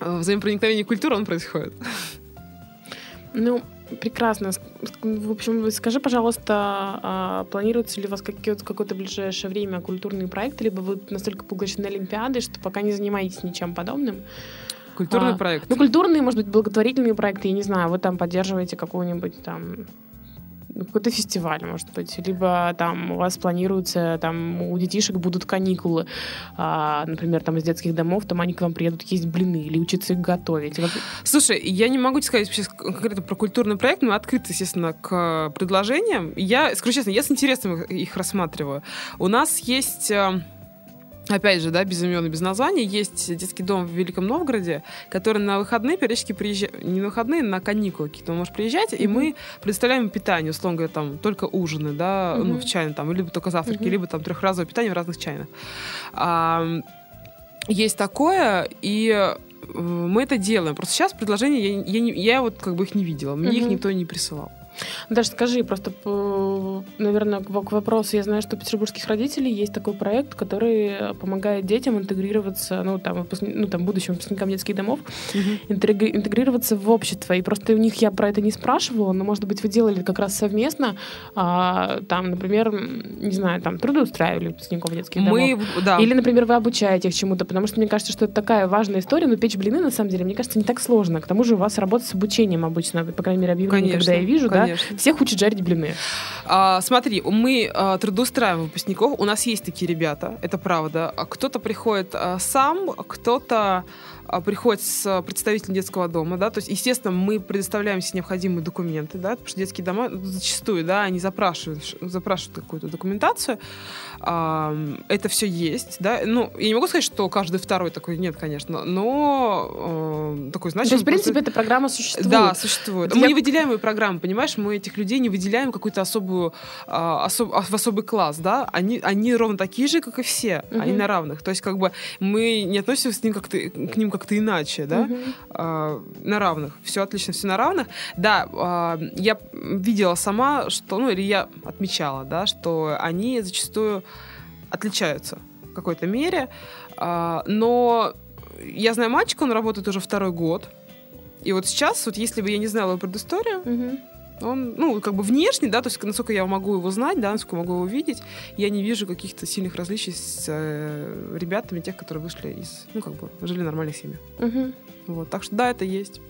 э, взаимопроникновения культуры, он происходит. Ну, Прекрасно. В общем, скажи, пожалуйста, а планируется ли у вас какое-то, какое-то ближайшее время культурный проект, либо вы настолько поглощены Олимпиадой, что пока не занимаетесь ничем подобным? Культурный а, проект. Ну, культурные, может быть, благотворительные проекты, я не знаю, вы там поддерживаете какую-нибудь там какой-то фестиваль, может быть, либо там у вас планируется, там у детишек будут каникулы, а, например, там из детских домов, там они к вам приедут есть блины или учиться их готовить. Слушай, я не могу сказать сейчас конкретно про культурный проект, но открыт, естественно, к предложениям. Я, скажу честно, я с интересом их рассматриваю. У нас есть э, опять же, да, без имен и без названий, есть детский дом в Великом Новгороде, который на выходные периодически приезжает, не на выходные, на каникулы какие-то он может приезжать, mm-hmm. и мы предоставляем питание, условно говоря, там, только ужины, да, mm-hmm. ну, в чайном, там, либо только завтраки, mm-hmm. либо там трехразовое питание в разных чайных. А, есть такое, и э, мы это делаем. Просто сейчас предложения я, я, не, я вот как бы их не видела, мне mm-hmm. их никто не присылал. Даже скажи, просто, наверное, к вопросу, я знаю, что у петербургских родителей есть такой проект, который помогает детям интегрироваться, ну, там, ну, там будущим выпускникам детских домов, угу. интегрироваться в общество. И просто у них я про это не спрашивала, но, может быть, вы делали как раз совместно, а, там, например, не знаю, там, трудоустраивали выпускников детских домов. Мы, да. Или, например, вы обучаете их чему-то, потому что мне кажется, что это такая важная история, но печь блины, на самом деле, мне кажется, не так сложно. К тому же у вас работа с обучением обычно, по крайней мере, объявление, когда я вижу, конечно. да, Конечно. Всех учат жарить блины. А, смотри, мы а, трудоустраиваем выпускников. У нас есть такие ребята, это правда. Кто-то приходит а, сам, кто-то а, приходит с представителем детского дома, да, то есть, естественно, мы предоставляем все необходимые документы, да, потому что детские дома зачастую, да, они запрашивают, запрашивают какую-то документацию, это все есть, да, ну, я не могу сказать, что каждый второй такой, нет, конечно, но такой, значит... То есть, в принципе, эта программа существует? Да, существует. Мы не выделяем ее программу, понимаешь, мы этих людей не выделяем какую-то особую, а, особ, в особый класс, да, они, они ровно такие же, как и все, угу. они на равных, то есть, как бы, мы не относимся к ним как-то, к ним как-то иначе, да, угу. а, на равных, все отлично, все на равных, да, а, я видела сама, что, ну, или я отмечала, да, что они зачастую отличаются в какой-то мере. А, но я знаю мальчика, он работает уже второй год. И вот сейчас, вот если бы я не знала его предысторию, угу. он, ну, как бы внешне, да, то есть насколько я могу его знать, да, насколько могу его видеть, я не вижу каких-то сильных различий с э, ребятами, тех, которые вышли из, ну, как бы, жили в нормальных семьях. Угу. Вот, так что да, это есть.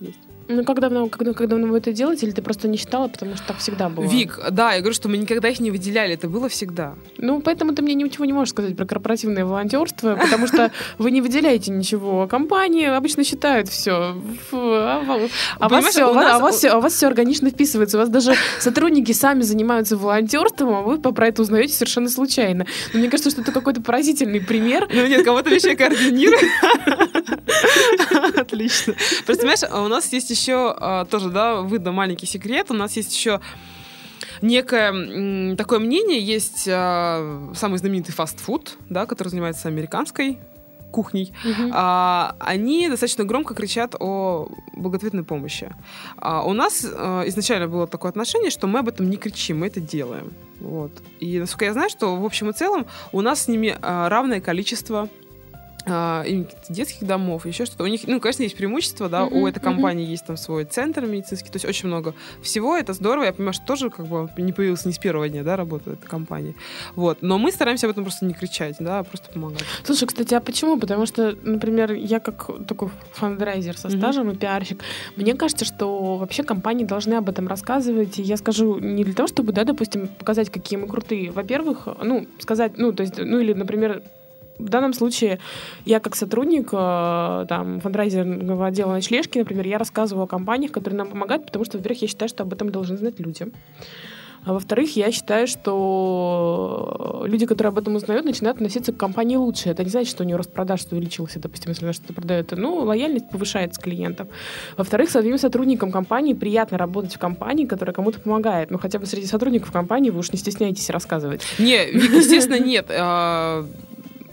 Есть. Ну, как давно, как, как давно вы это делаете, или ты просто не считала, потому что так всегда было? Вик, да, я говорю, что мы никогда их не выделяли, это было всегда. Ну, поэтому ты мне ничего не можешь сказать про корпоративное волонтерство, потому что вы не выделяете ничего. Компании обычно считают все. А вас все, у вас все органично вписывается. У вас даже сотрудники сами занимаются волонтерством, а вы про это узнаете совершенно случайно. Но мне кажется, что это какой-то поразительный пример. Ну нет, кого-то вещей координирует. Отлично. Просто, понимаешь, у нас есть еще а, тоже, да, видно маленький секрет. У нас есть еще некое такое мнение, есть а, самый знаменитый фастфуд, да, который занимается американской кухней, угу. а, они достаточно громко кричат о благотворительной помощи. А у нас а, изначально было такое отношение, что мы об этом не кричим, мы это делаем. Вот. И насколько я знаю, что в общем и целом у нас с ними а, равное количество детских домов, еще что-то. У них, ну, конечно, есть преимущество, да, uh-huh, у этой компании uh-huh. есть там свой центр медицинский, то есть очень много всего, это здорово, я понимаю, что тоже как бы не появился не с первого дня, да, работы этой компании. Вот, но мы стараемся об этом просто не кричать, да, а просто помогать. Слушай, кстати, а почему? Потому что, например, я как такой фандрайзер со стажем uh-huh. и пиарщик, мне кажется, что вообще компании должны об этом рассказывать, и я скажу не для того, чтобы, да, допустим, показать, какие мы крутые. Во-первых, ну, сказать, ну, то есть, ну, или, например, в данном случае я как сотрудник э, там, фандрайзерного отдела ночлежки, например, я рассказываю о компаниях, которые нам помогают, потому что, во-первых, я считаю, что об этом должны знать люди. А во-вторых, я считаю, что люди, которые об этом узнают, начинают относиться к компании лучше. Это не значит, что у нее рост продаж увеличился, допустим, если она что-то продает. Ну, лояльность повышается клиентам. Во-вторых, самим сотрудникам компании приятно работать в компании, которая кому-то помогает. Ну, хотя бы среди сотрудников компании вы уж не стесняйтесь рассказывать. Не, естественно, нет а,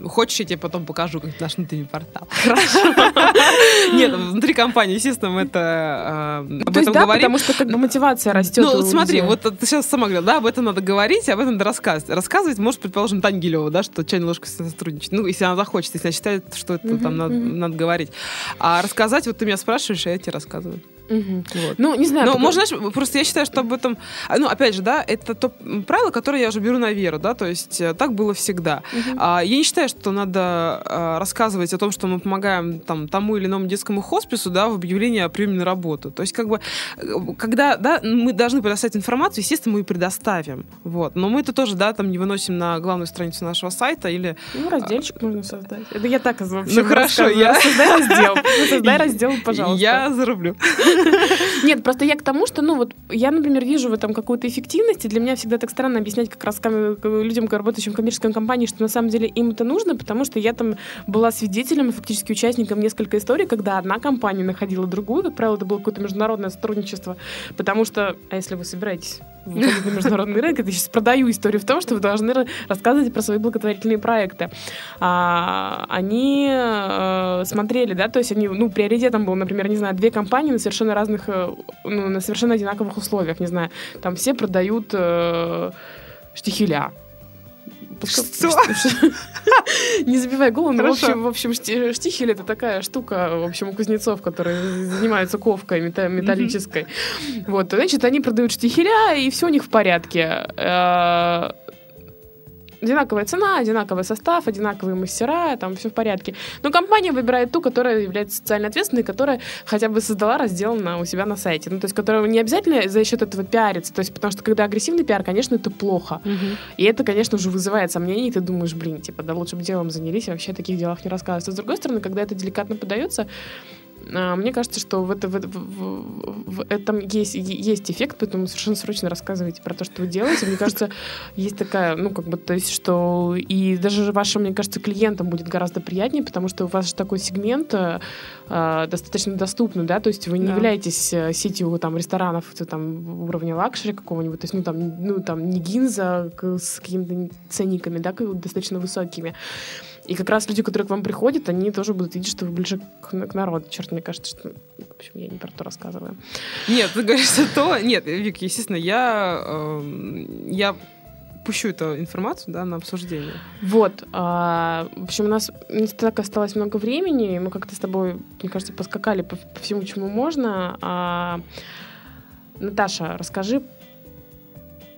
Хочешь, я тебе потом покажу как наш внутренний портал? Хорошо. Нет, внутри компании, естественно, это а, об этом говорим. потому что как бы мотивация растет Ну, смотри, вот ты сейчас сама говорила, да, об этом надо говорить, об этом надо рассказывать. Рассказывать может, предположим, Таня Гилева, да, что чайная ложка сотрудничает. Ну, если она захочет, если она считает, что это там надо говорить. А рассказать, вот ты меня спрашиваешь, а я тебе рассказываю. Угу. Вот. Ну, не знаю. Но, можно, знаешь, просто я считаю, что об этом... А, ну, опять же, да, это то правило, которое я уже беру на веру, да, то есть э, так было всегда. Угу. А, я не считаю, что надо а, рассказывать о том, что мы помогаем там, тому или иному детскому хоспису, да, в объявлении о приеме на работу. То есть, как бы, э, когда, да, мы должны предоставить информацию, естественно, мы ее предоставим, вот. Но мы это тоже, да, там не выносим на главную страницу нашего сайта или... Ну, разделчик можно создать. Это я так вообще Ну, хорошо, я... Создай раздел. Создай раздел, пожалуйста. Я зарублю. Нет, просто я к тому, что, ну, вот я, например, вижу в этом какую-то эффективность, и для меня всегда так странно объяснять как раз людям, работающим в коммерческой компании, что на самом деле им это нужно, потому что я там была свидетелем и фактически участником нескольких историй, когда одна компания находила другую, как правило, это было какое-то международное сотрудничество, потому что, а если вы собираетесь выходить на международный рынок, это сейчас продаю историю в том, что вы должны рассказывать про свои благотворительные проекты. А, они а, смотрели, да, то есть они, ну, приоритетом был, например, не знаю, две компании на совершенно разных, э, ну, на совершенно одинаковых условиях, не знаю, там все продают э, штихеля, что? Не забивай голову, в общем, в общем, штихель это такая штука, в общем, у кузнецов, которые занимаются ковкой металлической. Вот, значит, они продают штихеля, и все у них в порядке. Одинаковая цена, одинаковый состав, одинаковые мастера, там все в порядке. Но компания выбирает ту, которая является социально ответственной, которая хотя бы создала раздел на, у себя на сайте. Ну, то есть, которая не обязательно за счет этого пиарится. То есть, потому что когда агрессивный пиар, конечно, это плохо. Угу. И это, конечно, уже вызывает сомнения, и ты думаешь, блин, типа, да лучше бы делом занялись, и вообще о таких делах не рассказывать. А с другой стороны, когда это деликатно подается, мне кажется, что в, это, в, в, в этом есть, есть эффект, поэтому совершенно срочно рассказывайте про то, что вы делаете. Мне кажется, есть такая, ну, как бы, то есть, что и даже вашим, мне кажется, клиентам будет гораздо приятнее, потому что у вас же такой сегмент э, а, достаточно доступный, да, то есть вы не да. являетесь э, сетью там ресторанов там уровня luxury какого-нибудь, то есть, ну, там, ну, там не гинза с какими-то ценниками, да, достаточно высокими. И как раз люди, которые к вам приходят, они тоже будут видеть, что вы ближе к, к народу. Черт, мне кажется, что... В общем, я не про то рассказываю. Нет, ты говоришь то... Нет, Вик, естественно, я... Э, я пущу эту информацию да, на обсуждение. Вот. А, в общем, у нас не так осталось много времени. Мы как-то с тобой, мне кажется, поскакали по, по всему, чему можно. А, Наташа, расскажи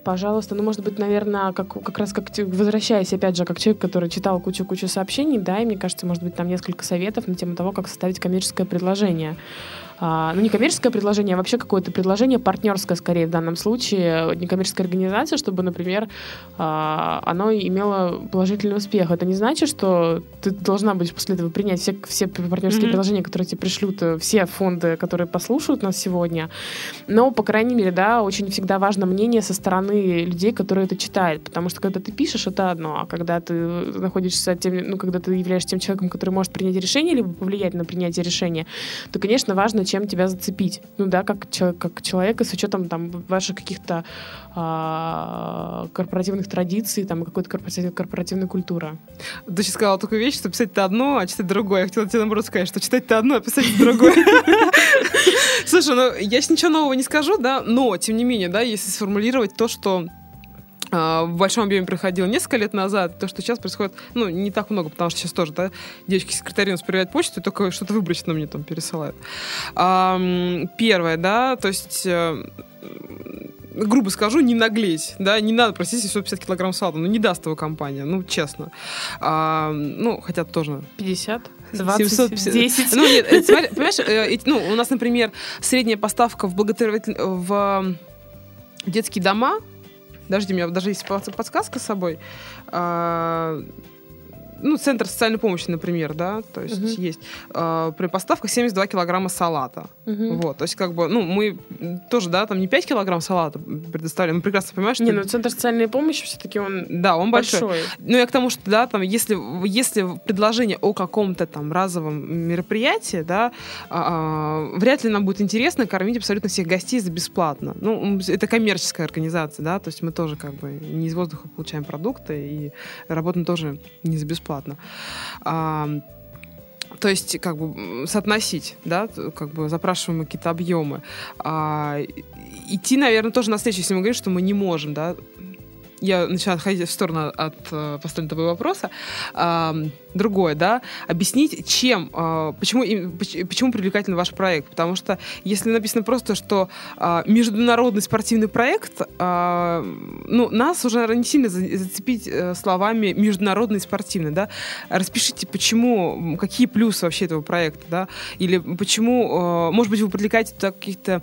пожалуйста, ну, может быть, наверное, как, как раз как возвращаясь, опять же, как человек, который читал кучу-кучу сообщений, да, и мне кажется, может быть, там несколько советов на тему того, как составить коммерческое предложение а, ну, не коммерческое предложение, а вообще какое-то предложение партнерское, скорее, в данном случае, некоммерческая организация, чтобы, например, а, оно имело положительный успех. Это не значит, что ты должна быть после этого принять все, все партнерские mm-hmm. предложения, которые тебе пришлют, э, все фонды, которые послушают нас сегодня. Но, по крайней мере, да, очень всегда важно мнение со стороны людей, которые это читают. Потому что когда ты пишешь, это одно, а когда ты находишься тем, ну, когда ты являешься тем человеком, который может принять решение, либо повлиять на принятие решения, то, конечно, важно чем тебя зацепить. Ну да, как, как человека с учетом там ваших каких-то а, корпоративных традиций, там какой-то корпоративной, корпоративной культуры. Ты сейчас сказала такую вещь, что писать-то одно, а читать другое. Я хотела тебе наоборот сказать, что читать-то одно, а писать другое. Слушай, ну я сейчас ничего нового не скажу, да, но, тем не менее, да, если сформулировать то, что в большом объеме происходило несколько лет назад, то, что сейчас происходит, ну, не так много, потому что сейчас тоже, да, девочки-секретари у нас проверяют почту, и только что-то выбросить мне там пересылают. А, первое, да, то есть э, грубо скажу, не наглеть, да, не надо просить 750 килограмм салата, ну, не даст его компания, ну, честно. А, ну, хотя тоже... 50? 20, 750. 10. Ну, нет, э, смотри, понимаешь, э, ну, у нас, например, средняя поставка в благотворитель... в детские дома Подожди, у меня даже есть подсказка с собой. А, ну, центр социальной помощи, например, да, то есть uh-huh. есть э, при поставках 72 килограмма салата. Uh-huh. Вот, то есть как бы, ну, мы тоже, да, там не 5 килограмм салата предоставляем, мы прекрасно понимаем, что... Не, ну, центр социальной помощи все-таки он Да, он большой. большой. Ну, я к тому, что, да, там, если, если предложение о каком-то там разовом мероприятии, да, э, вряд ли нам будет интересно кормить абсолютно всех гостей за бесплатно. Ну, это коммерческая организация, да, то есть мы тоже как бы не из воздуха получаем продукты и работаем тоже не за бесплатно бесплатно. А, то есть, как бы, соотносить, да, как бы запрашиваемые какие-то объемы. А, идти, наверное, тоже на встречу, если мы говорим, что мы не можем, да, я начала отходить в сторону от э, поставленного вопроса. Э, другое, да, объяснить, чем, э, почему, почему привлекательный ваш проект. Потому что если написано просто, что э, международный спортивный проект, э, ну, нас уже, наверное, не сильно зацепить э, словами международный спортивный, да. Распишите, почему, какие плюсы вообще этого проекта, да, или почему, э, может быть, вы привлекаете каких-то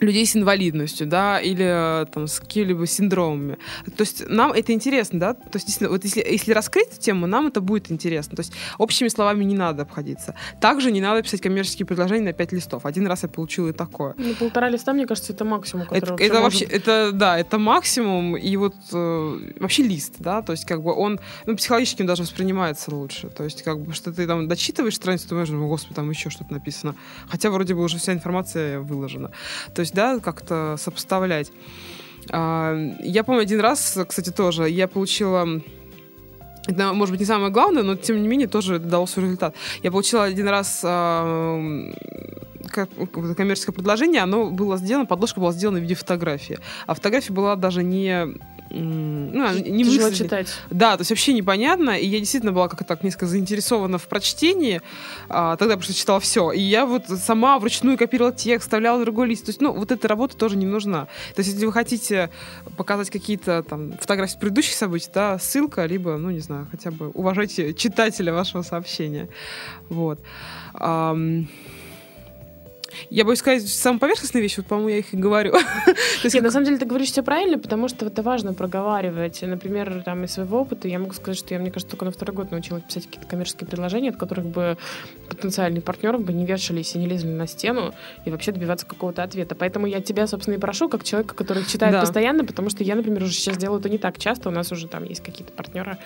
людей с инвалидностью, да, или э, там с какими-либо синдромами. То есть нам это интересно, да, то есть вот если, если раскрыть эту тему, нам это будет интересно. То есть общими словами не надо обходиться. Также не надо писать коммерческие предложения на пять листов. Один раз я получила и такое. Ну, полтора листа, мне кажется, это максимум, который Это, это вообще, это, да, это максимум, и вот э, вообще лист, да, то есть как бы он, ну, психологически он даже воспринимается лучше. То есть как бы, что ты там дочитываешь страницу, думаешь, ну, господи, там еще что-то написано. Хотя вроде бы уже вся информация выложена. То есть, да, как-то сопоставлять. А, я помню один раз, кстати, тоже, я получила это, может быть, не самое главное, но тем не менее тоже дало свой результат. Я получила один раз э, коммерческое предложение, оно было сделано, подложка была сделана в виде фотографии. А фотография была даже не ну, не Тяжело читать. Да, то есть вообще непонятно. И я действительно была как-то так несколько заинтересована в прочтении. А, тогда просто читала все. И я вот сама вручную копировала текст, вставляла другой лист. То есть, ну, вот эта работа тоже не нужна. То есть, если вы хотите показать какие-то там фотографии предыдущих событий, да, ссылка, либо, ну, не знаю, хотя бы уважайте читателя вашего сообщения. Вот. Um, я боюсь сказать самые поверхностные вещи, вот, по-моему, я их и говорю. Нет, на самом деле ты говоришь все правильно, потому что это важно проговаривать. Например, там из своего опыта я могу сказать, что я, мне кажется, только на второй год научилась писать какие-то коммерческие предложения, от которых бы потенциальные партнеры бы не вешались и не лезли на стену и вообще добиваться какого-то ответа. Поэтому я тебя, собственно, и прошу, как человека, который читает да. постоянно, потому что я, например, уже сейчас делаю это не так часто. У нас уже там есть какие-то партнеры,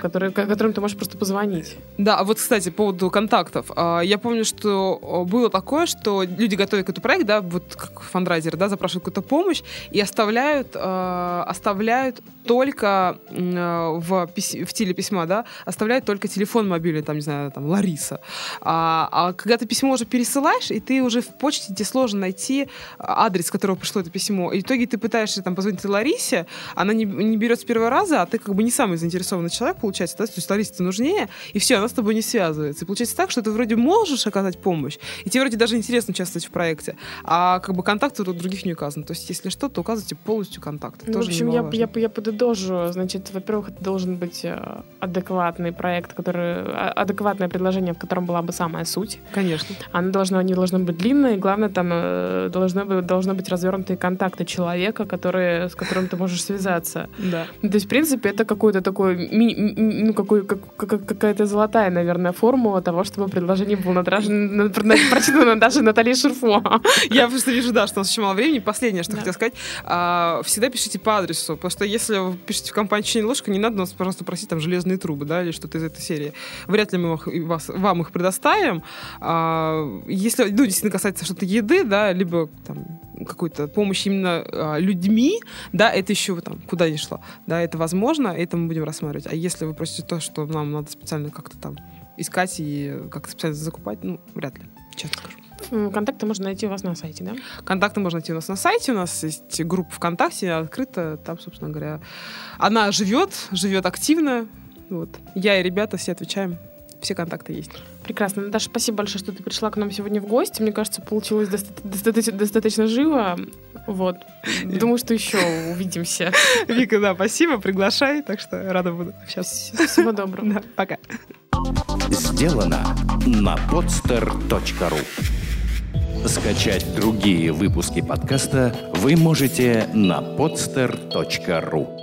которые, которым ты можешь просто позвонить. Да, а вот, кстати, по поводу контактов. А, я помню, что было такое, что люди готовят какой-то проект, да, вот как фандрайзер, да, запрашивают какую-то помощь и оставляют, э, оставляют только в, в теле письма, да, оставляют только телефон мобильный, там, не знаю, там, Лариса. А, а когда ты письмо уже пересылаешь, и ты уже в почте, тебе сложно найти адрес, с которого пришло это письмо. И в итоге ты пытаешься там позвонить Ларисе, она не, не берет с первого раза, а ты как бы не самый заинтересованный человек, получается, да, то есть Ларисе нужнее, и все, она с тобой не связывается. И получается так, что ты вроде можешь оказать помощь, и тебе вроде даже интересно участвовать в проекте, а как бы контакты у других не указаны. То есть если что, то указывайте полностью контакты. Ну, в общем, я, я, я подытожу. Значит, во-первых, это должен быть э, адекватный проект, который а, адекватное предложение, в котором была бы самая суть. Конечно. Оно должно, не должно быть длинное, и главное, там э, должно быть, должно быть развернутые контакты человека, который, с которым ты можешь связаться. Да. То есть, в принципе, это какой-то такой, ми, ну, какой, как, какая-то золотая, наверное, формула того, чтобы предложение было прочитано даже Натальей Шурфо. Я просто вижу, да, что у нас еще мало времени. Последнее, что хотела сказать. А, всегда пишите по адресу, потому что если вы пишете в компанию «Чайная ложка», не надо нас, пожалуйста, просить там железные трубы, да, или что-то из этой серии. Вряд ли мы вас, вам их предоставим. А, если, ну, действительно касается что-то еды, да, либо там какой-то помощи именно а, людьми, да, это еще там куда ни шло, да, это возможно, это мы будем рассматривать. А если вы просите то, что нам надо специально как-то там искать и как-то специально закупать, ну, вряд ли, честно скажу. Контакты можно найти у вас на сайте, да? Контакты можно найти у нас на сайте. У нас есть группа ВКонтакте открыта. Там, собственно говоря, она живет, живет активно. Вот. Я и ребята все отвечаем. Все контакты есть. Прекрасно. Наташа, спасибо большое, что ты пришла к нам сегодня в гости. Мне кажется, получилось доста- достаточно, достаточно живо. Вот. Думаю, что еще увидимся. Вика, да, спасибо, приглашай. Так что рада буду общаться. Всего доброго. Да, пока. Сделано на podster.ru Скачать другие выпуски подкаста вы можете на podster.ru